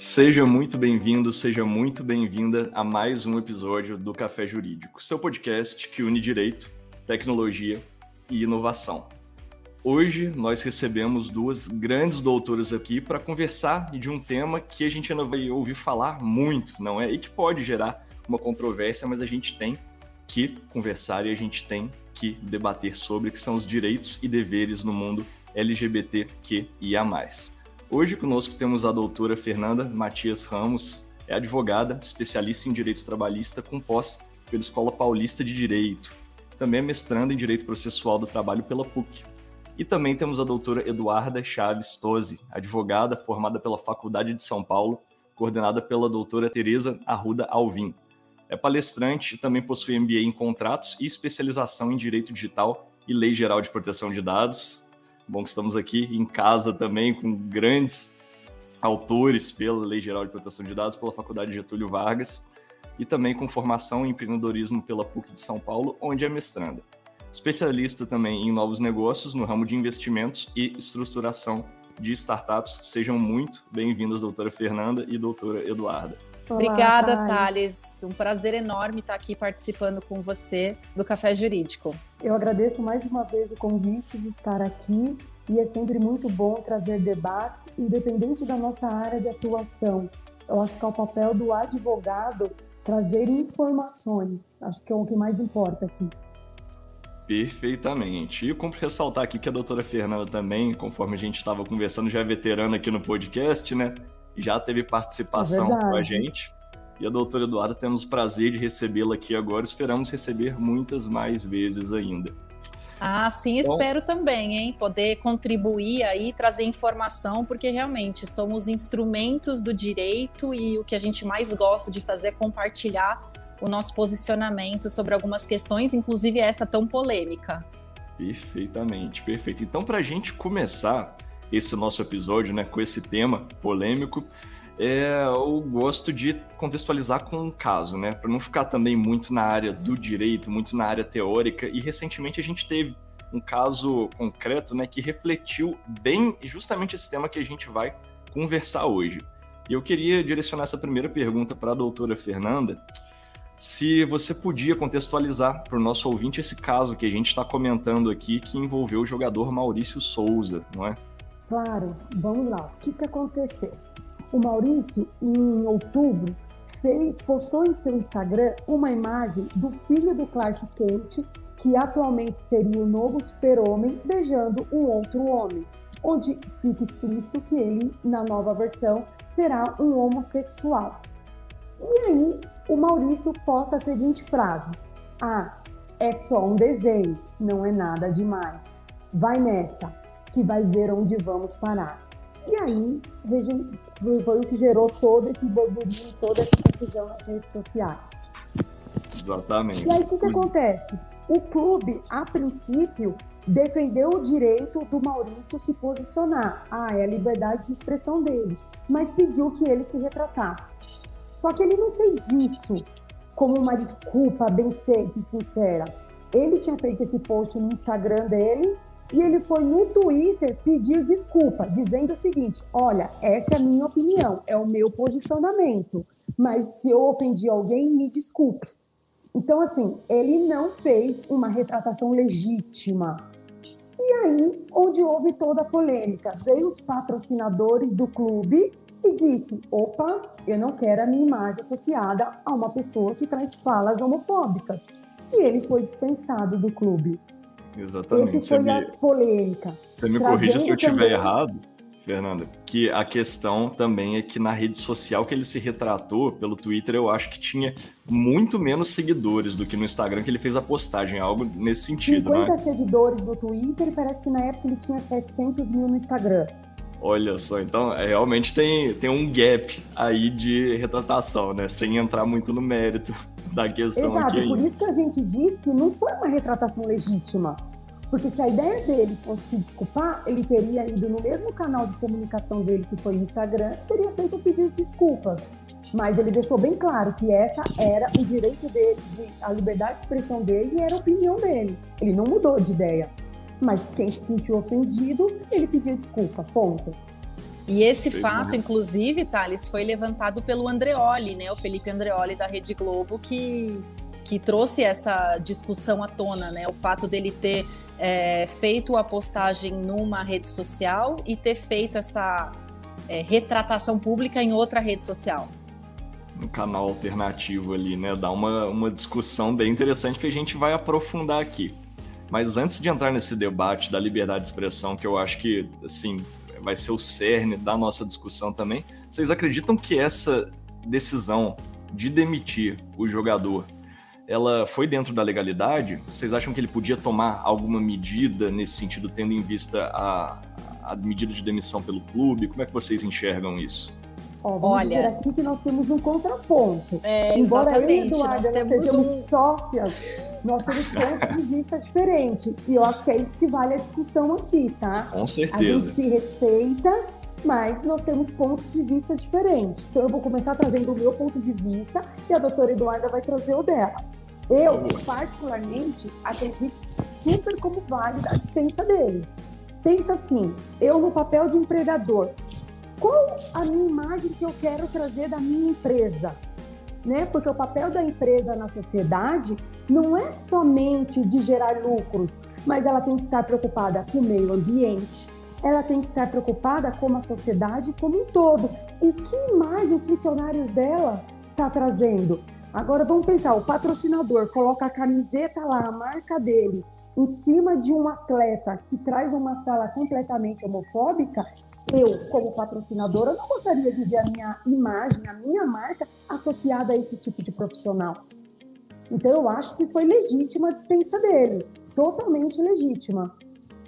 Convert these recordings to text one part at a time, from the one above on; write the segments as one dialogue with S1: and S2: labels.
S1: Seja muito bem-vindo, seja muito bem-vinda a mais um episódio do Café Jurídico, seu podcast que une direito, tecnologia e inovação. Hoje nós recebemos duas grandes doutoras aqui para conversar de um tema que a gente ainda vai ouvir falar muito, não é? E que pode gerar uma controvérsia, mas a gente tem que conversar e a gente tem que debater sobre, que são os direitos e deveres no mundo LGBTQIA+. Hoje conosco temos a doutora Fernanda Matias Ramos, é advogada, especialista em direito trabalhista com pós pela Escola Paulista de Direito. Também é mestranda em Direito Processual do Trabalho pela PUC. E também temos a doutora Eduarda Chaves Tosi, advogada formada pela Faculdade de São Paulo, coordenada pela doutora Tereza Arruda Alvim. É palestrante e também possui MBA em contratos e especialização em Direito Digital e Lei Geral de Proteção de Dados, Bom que estamos aqui em casa também com grandes autores pela Lei Geral de Proteção de Dados, pela Faculdade Getúlio Vargas e também com formação em empreendedorismo pela PUC de São Paulo, onde é mestranda. Especialista também em novos negócios no ramo de investimentos e estruturação de startups. Sejam muito bem-vindas, doutora Fernanda e doutora Eduarda.
S2: Olá, Obrigada, Thales. Um prazer enorme estar aqui participando com você do Café Jurídico.
S3: Eu agradeço mais uma vez o convite de estar aqui e é sempre muito bom trazer debates, independente da nossa área de atuação. Eu acho que é o papel do advogado trazer informações. Acho que é o que mais importa aqui.
S1: Perfeitamente. E como ressaltar aqui que a doutora Fernanda também, conforme a gente estava conversando, já é veterana aqui no podcast, né? Já teve participação é com a gente. E a doutora Eduarda, temos o prazer de recebê-la aqui agora. Esperamos receber muitas mais vezes ainda.
S2: Ah, sim, então, espero também, hein? Poder contribuir aí, trazer informação, porque realmente somos instrumentos do direito e o que a gente mais gosta de fazer é compartilhar o nosso posicionamento sobre algumas questões, inclusive essa tão polêmica.
S1: Perfeitamente, perfeito. Então, para a gente começar, esse nosso episódio, né, com esse tema polêmico, é, eu gosto de contextualizar com um caso, né, para não ficar também muito na área do direito, muito na área teórica. E recentemente a gente teve um caso concreto, né, que refletiu bem justamente esse tema que a gente vai conversar hoje. E eu queria direcionar essa primeira pergunta para a doutora Fernanda, se você podia contextualizar para o nosso ouvinte esse caso que a gente está comentando aqui, que envolveu o jogador Maurício Souza, não é?
S3: Claro, vamos lá. O que, que aconteceu? O Maurício, em outubro, fez, postou em seu Instagram uma imagem do filho do Clark Kent, que atualmente seria o novo super-homem, beijando um outro homem, onde fica explícito que ele, na nova versão, será um homossexual. E aí, o Maurício posta a seguinte frase: Ah, é só um desenho, não é nada demais. Vai nessa que vai ver onde vamos parar. E aí foi o que gerou todo esse burburinho, toda essa confusão nas redes sociais.
S1: Exatamente.
S3: E aí o que, que acontece? O clube, a princípio, defendeu o direito do Maurício se posicionar. Ah, é a liberdade de expressão dele. Mas pediu que ele se retratasse. Só que ele não fez isso como uma desculpa bem feita e sincera. Ele tinha feito esse post no Instagram dele e ele foi no Twitter pedir desculpa, dizendo o seguinte: olha, essa é a minha opinião, é o meu posicionamento, mas se eu ofendi alguém, me desculpe. Então, assim, ele não fez uma retratação legítima. E aí, onde houve toda a polêmica, veio os patrocinadores do clube e disse: opa, eu não quero a minha imagem associada a uma pessoa que traz falas homofóbicas. E ele foi dispensado do clube.
S1: Exatamente.
S3: Esse foi me, a polêmica.
S1: Você me corrija se eu estiver errado, Fernanda, que a questão também é que na rede social que ele se retratou, pelo Twitter, eu acho que tinha muito menos seguidores do que no Instagram que ele fez a postagem, algo nesse sentido,
S3: 50
S1: né?
S3: seguidores no Twitter parece que na época ele tinha 700 mil no Instagram.
S1: Olha só, então é, realmente tem, tem um gap aí de retratação, né? Sem entrar muito no mérito da questão
S3: Exato,
S1: aqui.
S3: Por isso que a gente diz que não foi uma retratação legítima. Porque se a ideia dele fosse se desculpar, ele teria ido no mesmo canal de comunicação dele, que foi o Instagram, e teria feito um pedido de desculpas. Mas ele deixou bem claro que essa era o direito dele, a liberdade de expressão dele e era a opinião dele. Ele não mudou de ideia. Mas quem se sentiu ofendido, ele pediu desculpa, ponto.
S2: E esse fato, inclusive, Thales, foi levantado pelo Andreoli, né? O Felipe Andreoli da Rede Globo, que, que trouxe essa discussão à tona, né? O fato dele ter é, feito a postagem numa rede social e ter feito essa é, retratação pública em outra rede social.
S1: Um canal alternativo ali, né? Dá uma, uma discussão bem interessante que a gente vai aprofundar aqui. Mas antes de entrar nesse debate da liberdade de expressão, que eu acho que, assim, vai ser o cerne da nossa discussão também. Vocês acreditam que essa decisão de demitir o jogador, ela foi dentro da legalidade? Vocês acham que ele podia tomar alguma medida nesse sentido, tendo em vista a, a medida de demissão pelo clube? Como é que vocês enxergam isso?
S3: Ó, vamos Olha, dizer aqui que nós temos um contraponto. É, Embora eu e Eduardo nós sejamos um... sócias, nós temos pontos de vista diferentes. E eu acho que é isso que vale a discussão aqui, tá?
S1: Com certeza.
S3: A gente se respeita, mas nós temos pontos de vista diferentes. Então eu vou começar trazendo o meu ponto de vista e a doutora Eduarda vai trazer o dela. Eu, particularmente, acredito super como válida a dispensa dele. Pensa assim, eu no papel de empregador, qual a minha imagem que eu quero trazer da minha empresa? Né? Porque o papel da empresa na sociedade não é somente de gerar lucros, mas ela tem que estar preocupada com o meio ambiente, ela tem que estar preocupada com a sociedade como um todo. E que imagem os funcionários dela está trazendo? Agora vamos pensar, o patrocinador coloca a camiseta lá, a marca dele, em cima de um atleta que traz uma fala completamente homofóbica, eu, como patrocinadora, não gostaria de ver a minha imagem, a minha marca associada a esse tipo de profissional. Então, eu acho que foi legítima a dispensa dele, totalmente legítima.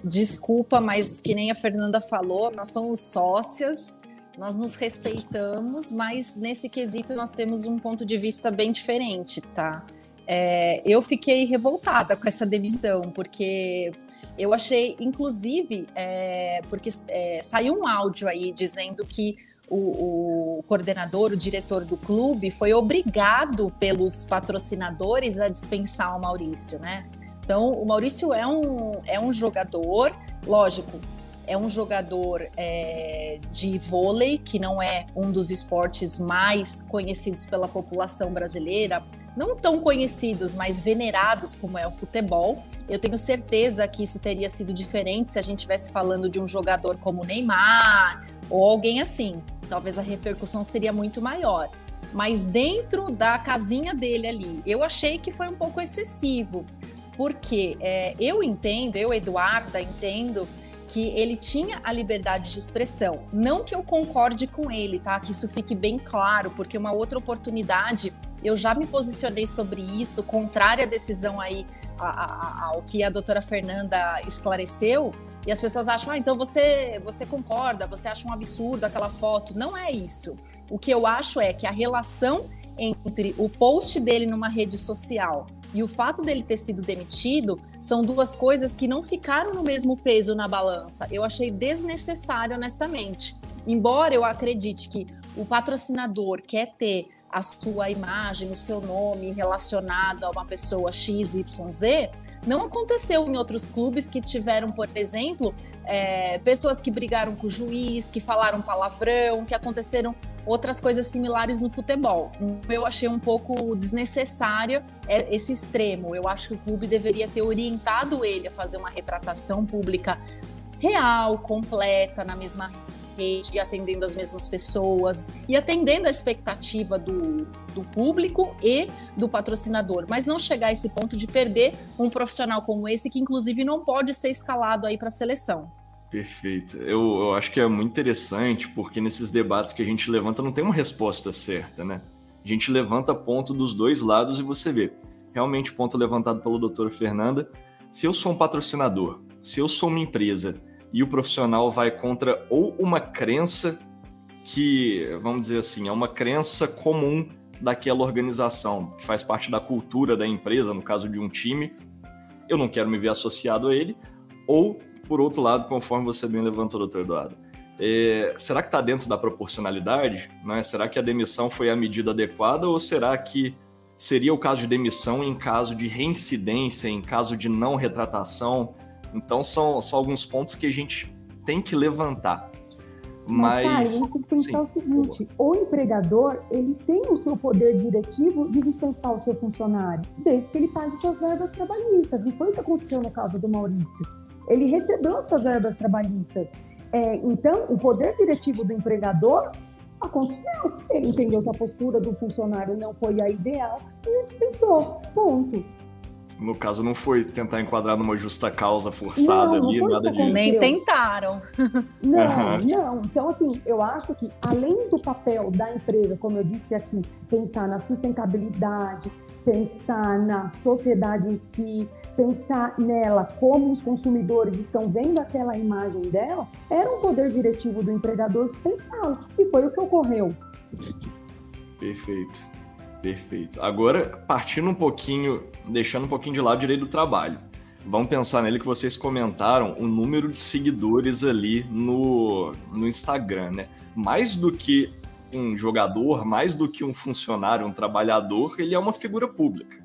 S2: Desculpa, mas que nem a Fernanda falou, nós somos sócias, nós nos respeitamos, mas nesse quesito nós temos um ponto de vista bem diferente, tá? É, eu fiquei revoltada com essa demissão, porque eu achei, inclusive, é, porque é, saiu um áudio aí dizendo que o, o, coordenador, o diretor do clube, foi obrigado pelos patrocinadores a dispensar o Maurício, né? Então, o Maurício é um, é um jogador, lógico, é um jogador é, de vôlei, que não é um dos esportes mais conhecidos pela população brasileira, não tão conhecidos, mas venerados como é o futebol. Eu tenho certeza que isso teria sido diferente se a gente estivesse falando de um jogador como Neymar ou alguém assim. Talvez a repercussão seria muito maior. Mas dentro da casinha dele ali, eu achei que foi um pouco excessivo, porque é, eu entendo, eu, Eduarda, entendo que ele tinha a liberdade de expressão. Não que eu concorde com ele, tá? Que isso fique bem claro, porque uma outra oportunidade eu já me posicionei sobre isso, contrária à decisão aí ao que a doutora Fernanda esclareceu, e as pessoas acham, ah, então você, você concorda, você acha um absurdo aquela foto. Não é isso. O que eu acho é que a relação entre o post dele numa rede social e o fato dele ter sido demitido são duas coisas que não ficaram no mesmo peso na balança. Eu achei desnecessário, honestamente. Embora eu acredite que o patrocinador quer ter a sua imagem, o seu nome relacionado a uma pessoa XYZ, não aconteceu em outros clubes que tiveram, por exemplo, é, pessoas que brigaram com o juiz, que falaram palavrão, que aconteceram outras coisas similares no futebol. Eu achei um pouco desnecessário é, esse extremo. Eu acho que o clube deveria ter orientado ele a fazer uma retratação pública real, completa, na mesma rede, atendendo as mesmas pessoas e atendendo a expectativa do, do público e do patrocinador, mas não chegar a esse ponto de perder um profissional como esse, que inclusive não pode ser escalado aí para a seleção.
S1: Perfeito. Eu, eu, acho que é muito interessante porque nesses debates que a gente levanta não tem uma resposta certa, né? A gente levanta ponto dos dois lados e você vê. Realmente, ponto levantado pelo doutor Fernanda. Se eu sou um patrocinador, se eu sou uma empresa e o profissional vai contra ou uma crença que, vamos dizer assim, é uma crença comum daquela organização, que faz parte da cultura da empresa, no caso de um time, eu não quero me ver associado a ele, ou por outro lado, conforme você bem levantou, doutor Eduardo, é, será que está dentro da proporcionalidade? Né? Será que a demissão foi a medida adequada ou será que seria o caso de demissão em caso de reincidência, em caso de não retratação? Então, são, são alguns pontos que a gente tem que levantar.
S3: Mas, Mas a gente tem que pensar sim. o seguinte: o empregador ele tem o seu poder diretivo de dispensar o seu funcionário, desde que ele pague suas verbas trabalhistas. E foi o que aconteceu no caso do Maurício. Ele recebeu suas verbas trabalhistas. É, então, o poder diretivo do empregador aconteceu. Ele entendeu que a postura do funcionário não foi a ideal e dispensou. Ponto
S1: no caso, não foi tentar enquadrar numa justa causa forçada
S2: não,
S1: ali,
S2: não nada disso. Nem tentaram.
S3: Não, não. Então, assim, eu acho que além do papel da empresa, como eu disse aqui, pensar na sustentabilidade, pensar na sociedade em si, pensar nela como os consumidores estão vendo aquela imagem dela, era um poder diretivo do empregador dispensá-lo. E foi o que ocorreu.
S1: Perfeito. Perfeito. Agora, partindo um pouquinho, deixando um pouquinho de lado direito do trabalho. Vamos pensar nele que vocês comentaram o número de seguidores ali no, no Instagram, né? Mais do que um jogador, mais do que um funcionário, um trabalhador, ele é uma figura pública.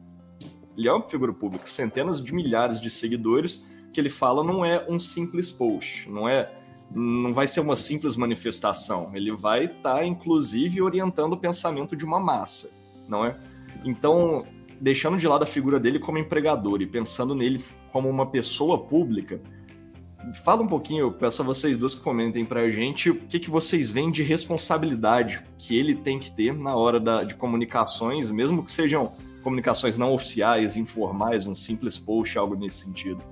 S1: Ele é uma figura pública, centenas de milhares de seguidores que ele fala não é um simples post, não é não vai ser uma simples manifestação, ele vai estar tá, inclusive orientando o pensamento de uma massa não é? Então, deixando de lado a figura dele como empregador e pensando nele como uma pessoa pública, fala um pouquinho, eu peço a vocês duas que comentem pra gente o que, que vocês veem de responsabilidade que ele tem que ter na hora da, de comunicações, mesmo que sejam comunicações não oficiais, informais, um simples post, algo nesse sentido.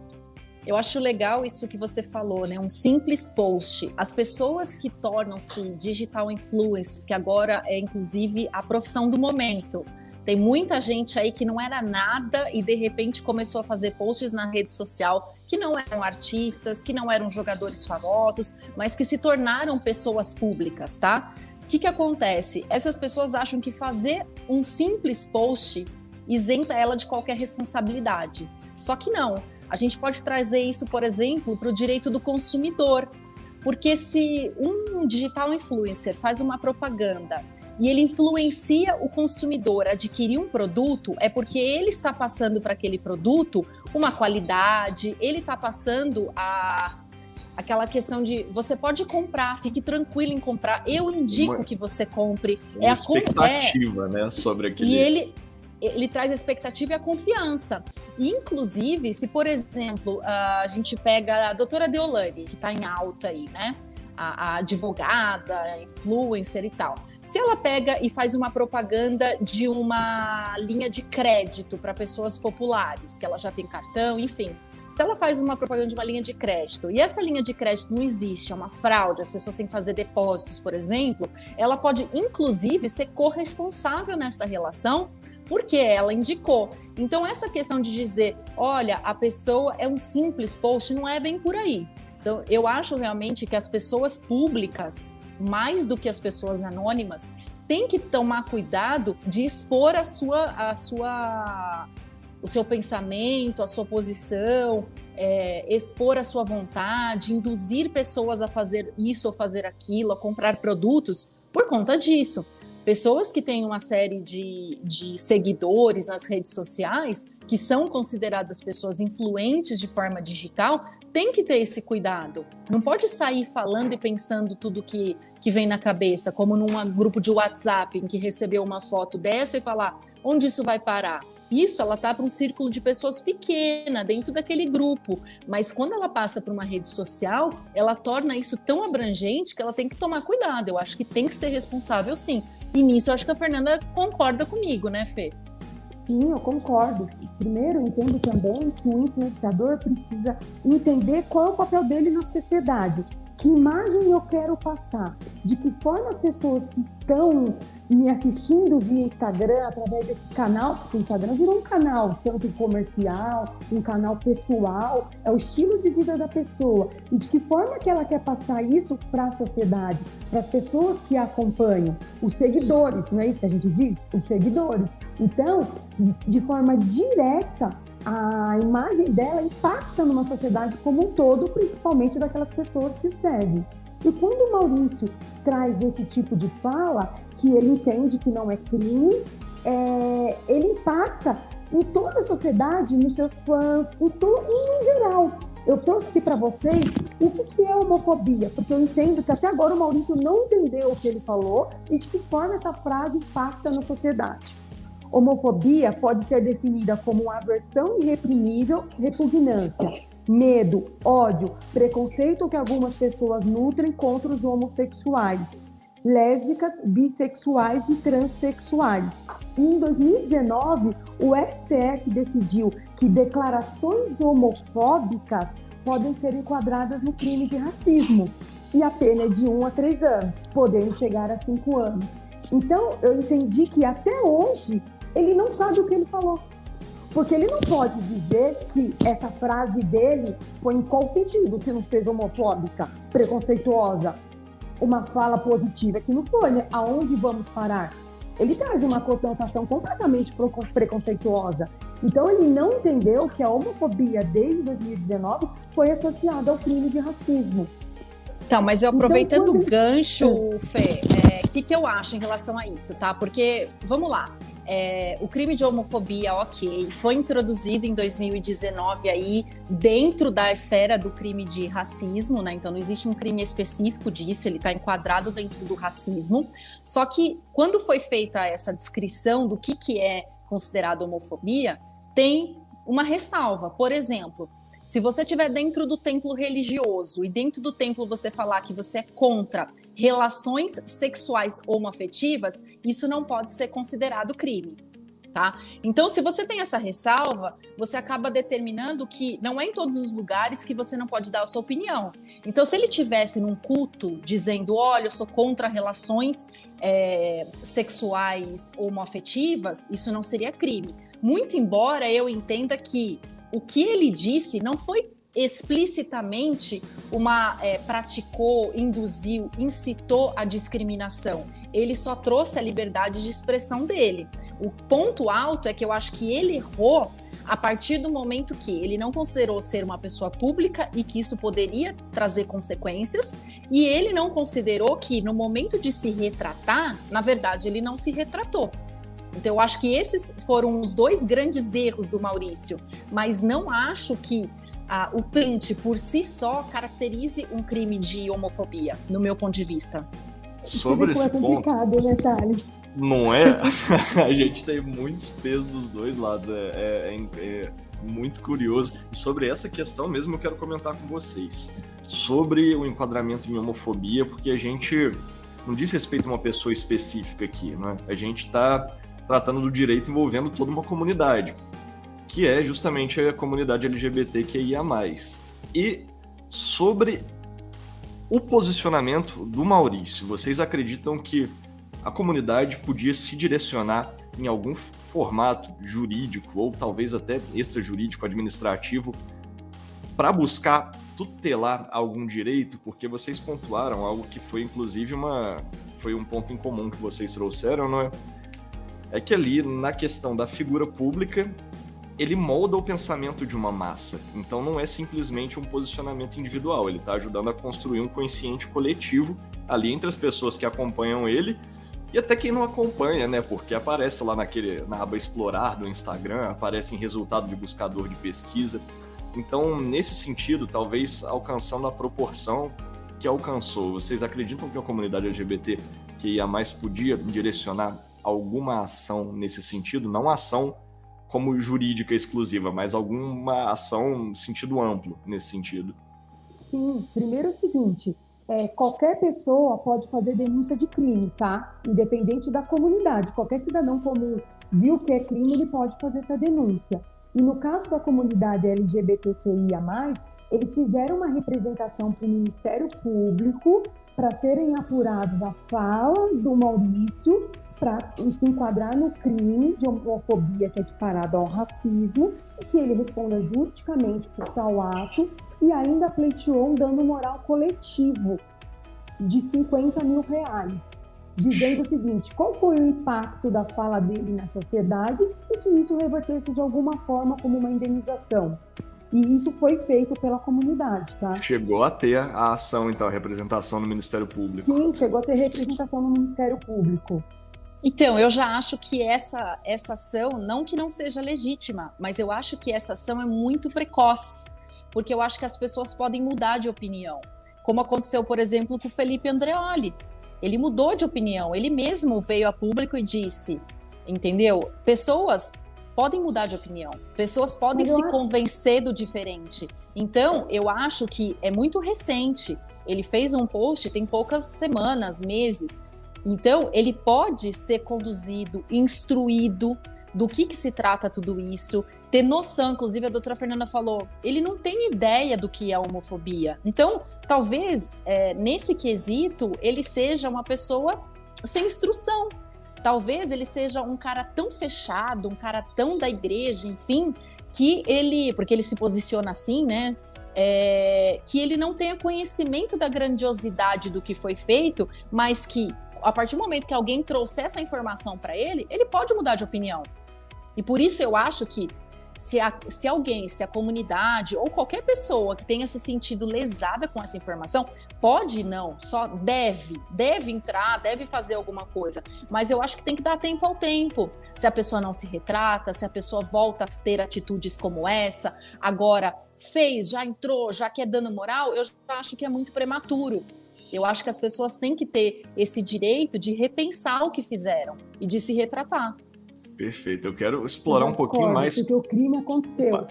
S2: Eu acho legal isso que você falou, né? Um simples post. As pessoas que tornam-se digital influencers, que agora é inclusive a profissão do momento. Tem muita gente aí que não era nada e de repente começou a fazer posts na rede social que não eram artistas, que não eram jogadores famosos, mas que se tornaram pessoas públicas, tá? O que, que acontece? Essas pessoas acham que fazer um simples post isenta ela de qualquer responsabilidade. Só que não a gente pode trazer isso, por exemplo, para o direito do consumidor. Porque se um digital influencer faz uma propaganda e ele influencia o consumidor a adquirir um produto, é porque ele está passando para aquele produto uma qualidade, ele está passando a aquela questão de você pode comprar, fique tranquilo em comprar. Eu indico uma, que você compre.
S1: É a expectativa, é, né, sobre aquele.
S2: E ele ele traz a expectativa e a confiança. Inclusive, se, por exemplo, a gente pega a doutora Deolane, que está em alta aí, né? A, a, advogada, influencer e tal. Se ela pega e faz uma propaganda de uma linha de crédito para pessoas populares, que ela já tem cartão, enfim. Se ela faz uma propaganda de uma linha de crédito e essa linha de crédito não existe, é uma fraude, as pessoas têm que fazer depósitos, por exemplo, ela pode, inclusive, ser corresponsável nessa relação porque ela indicou. Então, essa questão de dizer, olha, a pessoa é um simples post, não é bem por aí. Então, eu acho realmente que as pessoas públicas, mais do que as pessoas anônimas, têm que tomar cuidado de expor a sua, a sua, o seu pensamento, a sua posição, é, expor a sua vontade, induzir pessoas a fazer isso ou fazer aquilo, a comprar produtos por conta disso. Pessoas que têm uma série de, de seguidores nas redes sociais, que são consideradas pessoas influentes de forma digital, tem que ter esse cuidado. Não pode sair falando e pensando tudo que, que vem na cabeça, como num grupo de WhatsApp em que recebeu uma foto dessa e falar onde isso vai parar. Isso ela tá para um círculo de pessoas pequena dentro daquele grupo, mas quando ela passa para uma rede social, ela torna isso tão abrangente que ela tem que tomar cuidado. Eu acho que tem que ser responsável, sim. E nisso eu acho que a Fernanda concorda comigo, né, Fê?
S3: Sim, eu concordo. Primeiro, eu entendo também que o influenciador precisa entender qual é o papel dele na sociedade. Que imagem eu quero passar? De que forma as pessoas que estão me assistindo via Instagram, através desse canal, porque o Instagram virou um canal tanto comercial, um canal pessoal, é o estilo de vida da pessoa. E de que forma que ela quer passar isso para a sociedade, para as pessoas que a acompanham, os seguidores, não é isso que a gente diz? Os seguidores. Então, de forma direta, a imagem dela impacta numa sociedade como um todo, principalmente daquelas pessoas que o seguem. E quando o Maurício traz esse tipo de fala, que ele entende que não é crime, é, ele impacta em toda a sociedade, nos seus fãs, em, to, em geral. Eu trouxe aqui para vocês o que, que é homofobia, porque eu entendo que até agora o Maurício não entendeu o que ele falou e de que forma essa frase impacta na sociedade. Homofobia pode ser definida como aversão irreprimível, repugnância, medo, ódio, preconceito que algumas pessoas nutrem contra os homossexuais, lésbicas, bissexuais e transexuais. E em 2019, o STF decidiu que declarações homofóbicas podem ser enquadradas no crime de racismo e a pena é de 1 a 3 anos, podendo chegar a 5 anos. Então, eu entendi que até hoje ele não sabe o que ele falou. Porque ele não pode dizer que essa frase dele foi em qual sentido, se não fez homofóbica, preconceituosa, uma fala positiva, que não foi, né? Aonde vamos parar? Ele traz uma conotação completamente preconceituosa. Então ele não entendeu que a homofobia desde 2019 foi associada ao crime de racismo.
S2: Então, mas eu aproveitando então, quando... o gancho, Fê, o é, que, que eu acho em relação a isso, tá? Porque, vamos lá, é, o crime de homofobia, ok, foi introduzido em 2019 aí dentro da esfera do crime de racismo, né? Então não existe um crime específico disso, ele está enquadrado dentro do racismo. Só que quando foi feita essa descrição do que, que é considerado homofobia, tem uma ressalva. Por exemplo, se você estiver dentro do templo religioso e dentro do templo você falar que você é contra relações sexuais homoafetivas, isso não pode ser considerado crime. Tá? Então, se você tem essa ressalva, você acaba determinando que não é em todos os lugares que você não pode dar a sua opinião. Então, se ele tivesse num culto dizendo, olha, eu sou contra relações é, sexuais homoafetivas, isso não seria crime. Muito embora eu entenda que o que ele disse não foi explicitamente uma é, praticou, induziu, incitou a discriminação. Ele só trouxe a liberdade de expressão dele. O ponto alto é que eu acho que ele errou a partir do momento que ele não considerou ser uma pessoa pública e que isso poderia trazer consequências, e ele não considerou que no momento de se retratar, na verdade, ele não se retratou. Então, eu acho que esses foram os dois grandes erros do Maurício, mas não acho que ah, o print por si só caracterize um crime de homofobia, no meu ponto de vista.
S1: Sobre esse é ponto, né, Thales? não é? a gente tem muitos pesos dos dois lados, é, é, é, é muito curioso. E sobre essa questão mesmo eu quero comentar com vocês. Sobre o enquadramento em homofobia, porque a gente não diz respeito a uma pessoa específica aqui, né? A gente está tratando do direito envolvendo toda uma comunidade, que é justamente a comunidade LGBTQIA+. E sobre o posicionamento do Maurício, vocês acreditam que a comunidade podia se direcionar em algum formato jurídico ou talvez até extrajurídico administrativo para buscar tutelar algum direito, porque vocês pontuaram algo que foi inclusive uma foi um ponto em comum que vocês trouxeram, não é? É que ali, na questão da figura pública, ele molda o pensamento de uma massa. Então não é simplesmente um posicionamento individual, ele está ajudando a construir um consciente coletivo ali entre as pessoas que acompanham ele e até quem não acompanha, né? Porque aparece lá naquele, na aba explorar do Instagram, aparece em resultado de buscador de pesquisa. Então, nesse sentido, talvez alcançando a proporção que alcançou. Vocês acreditam que a comunidade LGBT que ia mais podia direcionar alguma ação nesse sentido, não ação como jurídica exclusiva, mas alguma ação sentido amplo nesse sentido.
S3: Sim, primeiro é o seguinte, é, qualquer pessoa pode fazer denúncia de crime, tá? Independente da comunidade. Qualquer cidadão comum viu que é crime, ele pode fazer essa denúncia. E no caso da comunidade LGBTQIA+, eles fizeram uma representação para o Ministério Público para serem apurados a fala do Maurício para se enquadrar no crime de homofobia que é equiparado ao racismo e que ele responda juridicamente por tal ato e ainda pleiteou um dano moral coletivo de 50 mil reais, dizendo o seguinte: qual foi o impacto da fala dele na sociedade e que isso revertesse de alguma forma como uma indenização. E isso foi feito pela comunidade, tá?
S1: Chegou a ter a ação, então, a representação no Ministério Público.
S3: Sim, chegou a ter representação no Ministério Público.
S2: Então, eu já acho que essa, essa ação, não que não seja legítima, mas eu acho que essa ação é muito precoce, porque eu acho que as pessoas podem mudar de opinião. Como aconteceu, por exemplo, com o Felipe Andreoli. Ele mudou de opinião, ele mesmo veio a público e disse, entendeu? Pessoas podem mudar de opinião, pessoas podem se convencer do diferente. Então, eu acho que é muito recente. Ele fez um post tem poucas semanas, meses, então, ele pode ser conduzido, instruído do que, que se trata tudo isso, ter noção, inclusive a doutora Fernanda falou, ele não tem ideia do que é homofobia. Então, talvez é, nesse quesito ele seja uma pessoa sem instrução. Talvez ele seja um cara tão fechado, um cara tão da igreja, enfim, que ele, porque ele se posiciona assim, né? É, que ele não tenha conhecimento da grandiosidade do que foi feito, mas que a partir do momento que alguém trouxer essa informação para ele, ele pode mudar de opinião. E por isso eu acho que se, a, se alguém, se a comunidade ou qualquer pessoa que tenha se sentido lesada com essa informação, pode não, só deve, deve entrar, deve fazer alguma coisa. Mas eu acho que tem que dar tempo ao tempo. Se a pessoa não se retrata, se a pessoa volta a ter atitudes como essa, agora fez, já entrou, já quer dano moral, eu acho que é muito prematuro. Eu acho que as pessoas têm que ter esse direito de repensar o que fizeram e de se retratar.
S1: Perfeito. Eu quero explorar eu um pouquinho mais.
S3: Porque o crime aconteceu.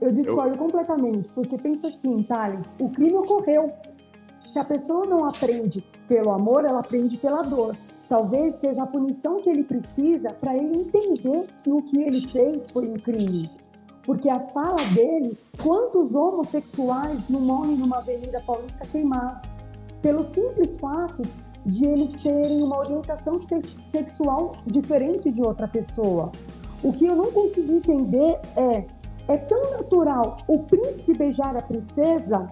S3: Eu discordo eu... completamente, porque pensa assim, Thales, o crime ocorreu. Se a pessoa não aprende pelo amor, ela aprende pela dor. Talvez seja a punição que ele precisa para ele entender que o que ele fez foi um crime. Porque a fala dele, quantos homossexuais não morrem numa avenida paulista queimados? Pelo simples fato de eles terem uma orientação sexual diferente de outra pessoa. O que eu não consegui entender é, é tão natural o príncipe beijar a princesa,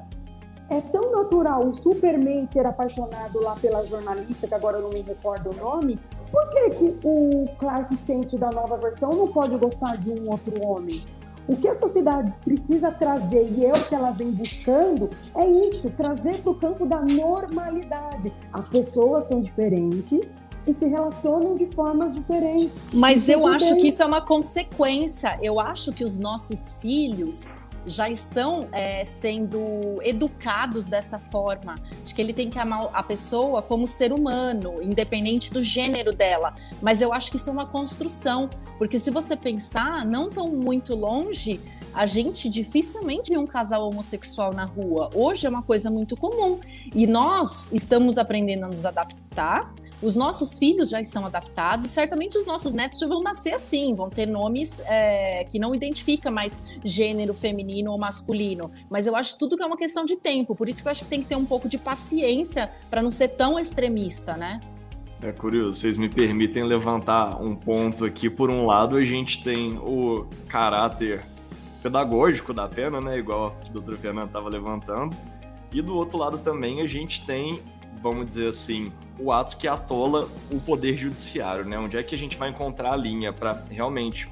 S3: é tão natural o Superman ser apaixonado lá pela jornalista, que agora eu não me recordo o nome, por que, que o Clark Kent da nova versão não pode gostar de um outro homem? O que a sociedade precisa trazer, e é o que ela vem buscando, é isso: trazer para o campo da normalidade. As pessoas são diferentes e se relacionam de formas diferentes.
S2: Mas eu acho que isso é uma consequência. Eu acho que os nossos filhos já estão é, sendo educados dessa forma, de que ele tem que amar a pessoa como ser humano, independente do gênero dela. Mas eu acho que isso é uma construção, porque se você pensar, não tão muito longe, a gente dificilmente vê um casal homossexual na rua. Hoje é uma coisa muito comum. E nós estamos aprendendo a nos adaptar os nossos filhos já estão adaptados e certamente os nossos netos já vão nascer assim, vão ter nomes é, que não identificam mais gênero feminino ou masculino. Mas eu acho tudo que é uma questão de tempo, por isso que eu acho que tem que ter um pouco de paciência para não ser tão extremista, né?
S1: É curioso, vocês me permitem levantar um ponto aqui. Por um lado, a gente tem o caráter pedagógico da pena, né? Igual a doutora Fernanda estava levantando. E do outro lado também a gente tem, vamos dizer assim, o ato que atola o poder judiciário, né? Onde é que a gente vai encontrar a linha para realmente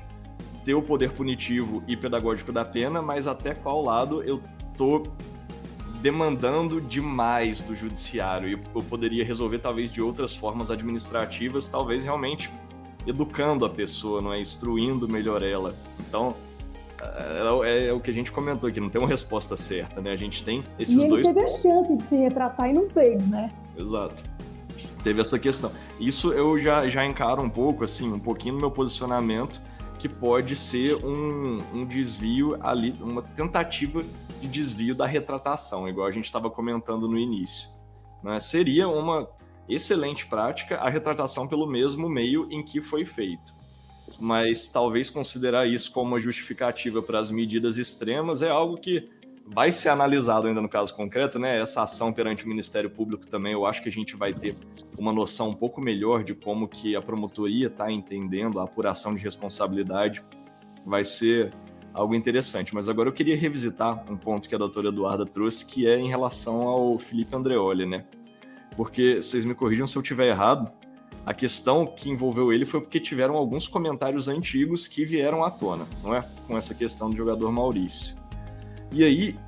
S1: ter o poder punitivo e pedagógico da pena, mas até qual lado eu tô demandando demais do judiciário e eu poderia resolver talvez de outras formas administrativas, talvez realmente educando a pessoa, não é instruindo melhor ela. Então, é, é, é, o que a gente comentou aqui, não tem uma resposta certa, né? A gente tem esses
S3: e
S1: dois.
S3: Ele teve a chance de se retratar e não fez, né?
S1: Exato teve essa questão. Isso eu já, já encaro um pouco, assim, um pouquinho no meu posicionamento, que pode ser um, um desvio ali, uma tentativa de desvio da retratação, igual a gente estava comentando no início. Né? Seria uma excelente prática a retratação pelo mesmo meio em que foi feito. Mas talvez considerar isso como uma justificativa para as medidas extremas é algo que vai ser analisado ainda no caso concreto, né? Essa ação perante o Ministério Público também, eu acho que a gente vai ter uma noção um pouco melhor de como que a promotoria está entendendo a apuração de responsabilidade. Vai ser algo interessante. Mas agora eu queria revisitar um ponto que a doutora Eduarda trouxe, que é em relação ao Felipe Andreoli, né? Porque, vocês me corrijam se eu estiver errado, a questão que envolveu ele foi porque tiveram alguns comentários antigos que vieram à tona, não é? Com essa questão do jogador Maurício. E aí,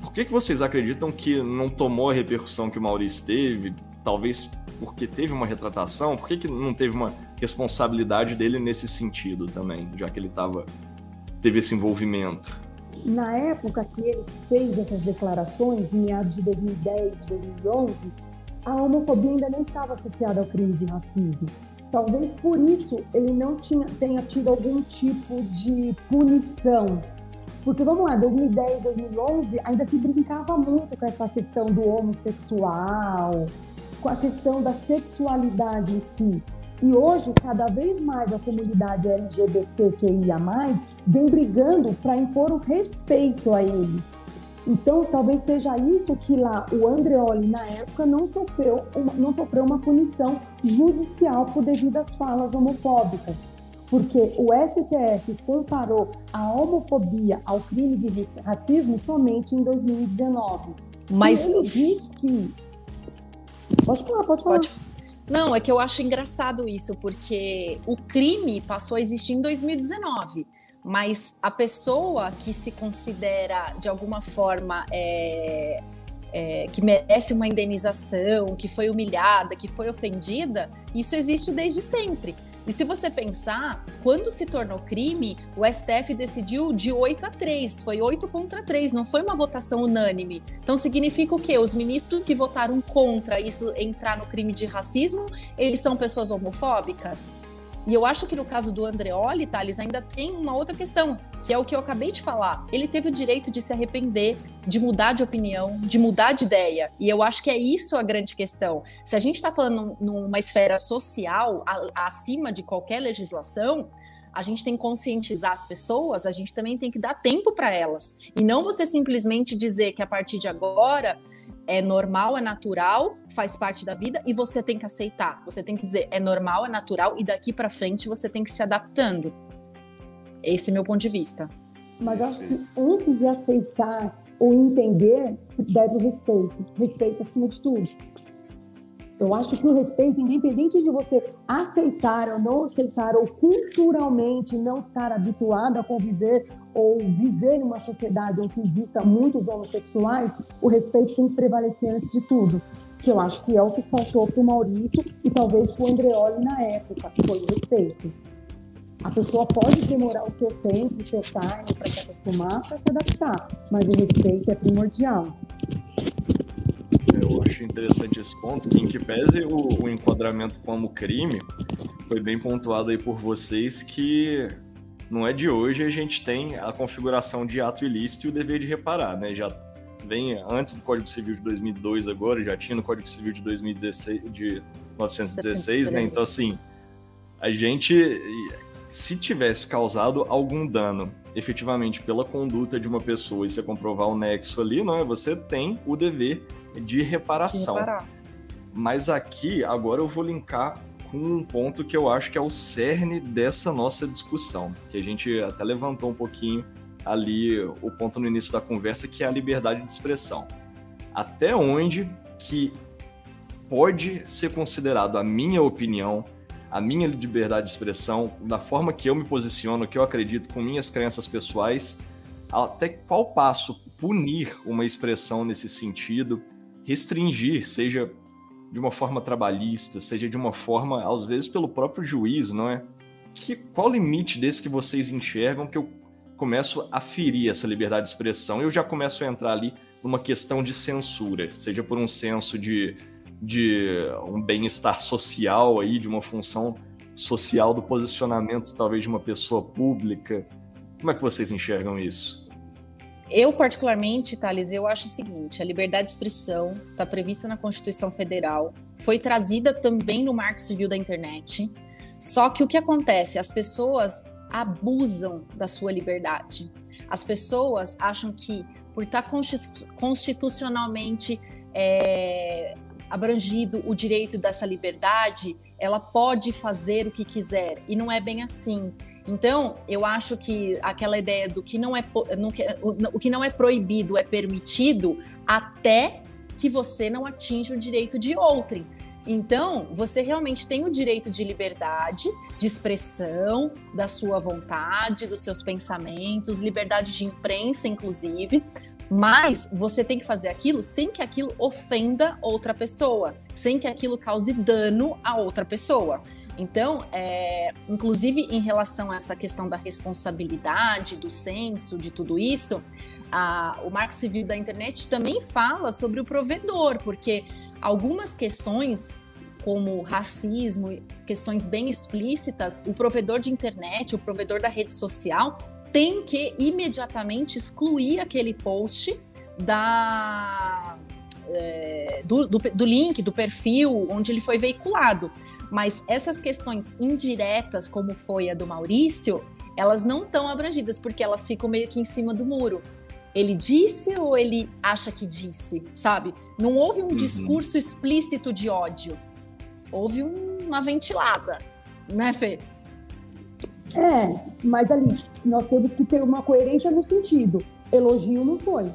S1: por que, que vocês acreditam que não tomou a repercussão que o Maurício teve? talvez porque teve uma retratação, por que, que não teve uma responsabilidade dele nesse sentido também, já que ele tava, teve esse envolvimento?
S3: Na época que ele fez essas declarações, em meados de 2010, 2011, a homofobia ainda não estava associada ao crime de racismo. Talvez por isso ele não tinha, tenha tido algum tipo de punição. Porque vamos lá, 2010, 2011, ainda se brincava muito com essa questão do homossexual, com a questão da sexualidade em si. E hoje, cada vez mais a comunidade LGBTQIA+, vem brigando para impor o respeito a eles. Então, talvez seja isso que lá o Andreoli, na época, não sofreu uma, não sofreu uma punição judicial por devido às falas homofóbicas. Porque o STF comparou a homofobia ao crime de racismo somente em 2019. Mas e ele diz que.
S2: Pode falar, pode falar. Pode... Não, é que eu acho engraçado isso, porque o crime passou a existir em 2019 mas a pessoa que se considera de alguma forma é, é, que merece uma indenização, que foi humilhada, que foi ofendida, isso existe desde sempre. E se você pensar, quando se tornou crime, o STF decidiu de 8 a 3, foi 8 contra 3, não foi uma votação unânime. Então significa o quê? Os ministros que votaram contra isso entrar no crime de racismo, eles são pessoas homofóbicas? E eu acho que no caso do Andreoli, Thales, ainda tem uma outra questão, que é o que eu acabei de falar. Ele teve o direito de se arrepender, de mudar de opinião, de mudar de ideia. E eu acho que é isso a grande questão. Se a gente está falando numa esfera social, acima de qualquer legislação, a gente tem que conscientizar as pessoas, a gente também tem que dar tempo para elas. E não você simplesmente dizer que a partir de agora é normal, é natural, faz parte da vida e você tem que aceitar. Você tem que dizer é normal, é natural e daqui para frente você tem que se adaptando. Esse é meu ponto de vista.
S3: Mas acho que antes de aceitar ou entender, deve o respeito. Respeito acima de tudo. Eu acho que o respeito, independente de você aceitar ou não aceitar, ou culturalmente não estar habituado a conviver ou viver em uma sociedade onde exista muitos homossexuais, o respeito tem que prevalecer antes de tudo. Que eu acho que é o que faltou para o Maurício e talvez para o Andreoli na época, foi o respeito. A pessoa pode demorar o seu tempo, o seu time para se acostumar, para se adaptar, mas o respeito é primordial.
S1: Eu acho interessante esse ponto, que em que pese o, o enquadramento como crime, foi bem pontuado aí por vocês que não é de hoje a gente tem a configuração de ato ilícito e o dever de reparar, né? Já vem antes do Código Civil de 2002 agora, já tinha no Código Civil de 2016, de 1916, né? Então assim, a gente se tivesse causado algum dano efetivamente pela conduta de uma pessoa e você comprovar o nexo ali, não é? Você tem o dever de reparação. De Mas aqui, agora eu vou linkar com um ponto que eu acho que é o cerne dessa nossa discussão, que a gente até levantou um pouquinho ali o ponto no início da conversa, que é a liberdade de expressão. Até onde que pode ser considerado a minha opinião, a minha liberdade de expressão, da forma que eu me posiciono, que eu acredito com minhas crenças pessoais, até qual passo punir uma expressão nesse sentido, restringir, seja de uma forma trabalhista, seja de uma forma, às vezes, pelo próprio juiz, não é? Que, qual limite desse que vocês enxergam que eu começo a ferir essa liberdade de expressão? Eu já começo a entrar ali numa questão de censura, seja por um senso de, de um bem-estar social aí, de uma função social do posicionamento talvez de uma pessoa pública. Como é que vocês enxergam isso?
S2: Eu, particularmente, Thales, eu acho o seguinte: a liberdade de expressão está prevista na Constituição Federal, foi trazida também no Marco Civil da Internet. Só que o que acontece? As pessoas abusam da sua liberdade. As pessoas acham que, por estar tá constitucionalmente é, abrangido o direito dessa liberdade, ela pode fazer o que quiser. E não é bem assim. Então, eu acho que aquela ideia do que não é o que não é proibido é permitido até que você não atinja o direito de outrem. Então, você realmente tem o direito de liberdade, de expressão da sua vontade, dos seus pensamentos, liberdade de imprensa, inclusive. Mas você tem que fazer aquilo sem que aquilo ofenda outra pessoa, sem que aquilo cause dano a outra pessoa. Então, é, inclusive em relação a essa questão da responsabilidade, do senso, de tudo isso, a, o Marco Civil da Internet também fala sobre o provedor, porque algumas questões como racismo, questões bem explícitas, o provedor de internet, o provedor da rede social tem que imediatamente excluir aquele post da, é, do, do, do link, do perfil onde ele foi veiculado. Mas essas questões indiretas, como foi a do Maurício, elas não estão abrangidas, porque elas ficam meio que em cima do muro. Ele disse ou ele acha que disse, sabe? Não houve um uhum. discurso explícito de ódio. Houve um, uma ventilada, né, Fê?
S3: É, mas ali nós temos que ter uma coerência no sentido. Elogio não foi.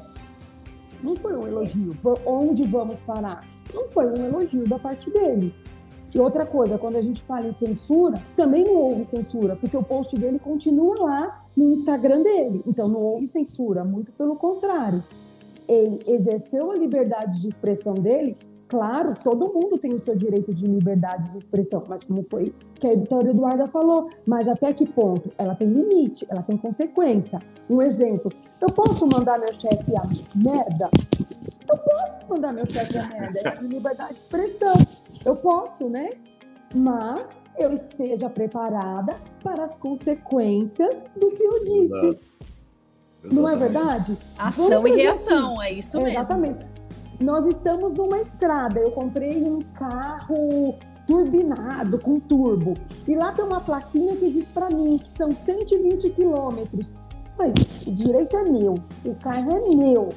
S3: Não foi um elogio. Onde vamos parar? Não foi um elogio da parte dele. E outra coisa, quando a gente fala em censura, também não houve censura, porque o post dele continua lá no Instagram dele. Então não houve censura, muito pelo contrário. Ele exerceu a liberdade de expressão dele. Claro, todo mundo tem o seu direito de liberdade de expressão, mas como foi que a editora Eduarda falou, mas até que ponto? Ela tem limite, ela tem consequência. Um exemplo, eu posso mandar meu chefe a merda? Eu posso mandar meu chefe a merda, é liberdade de expressão eu posso, né? Mas eu esteja preparada para as consequências do que eu disse. Não é verdade?
S2: Ação e reação, assim. é isso mesmo.
S3: Exatamente. Nós estamos numa estrada. Eu comprei um carro turbinado, com turbo. E lá tem uma plaquinha que diz para mim que são 120 quilômetros. Mas o direito é meu, o carro é meu.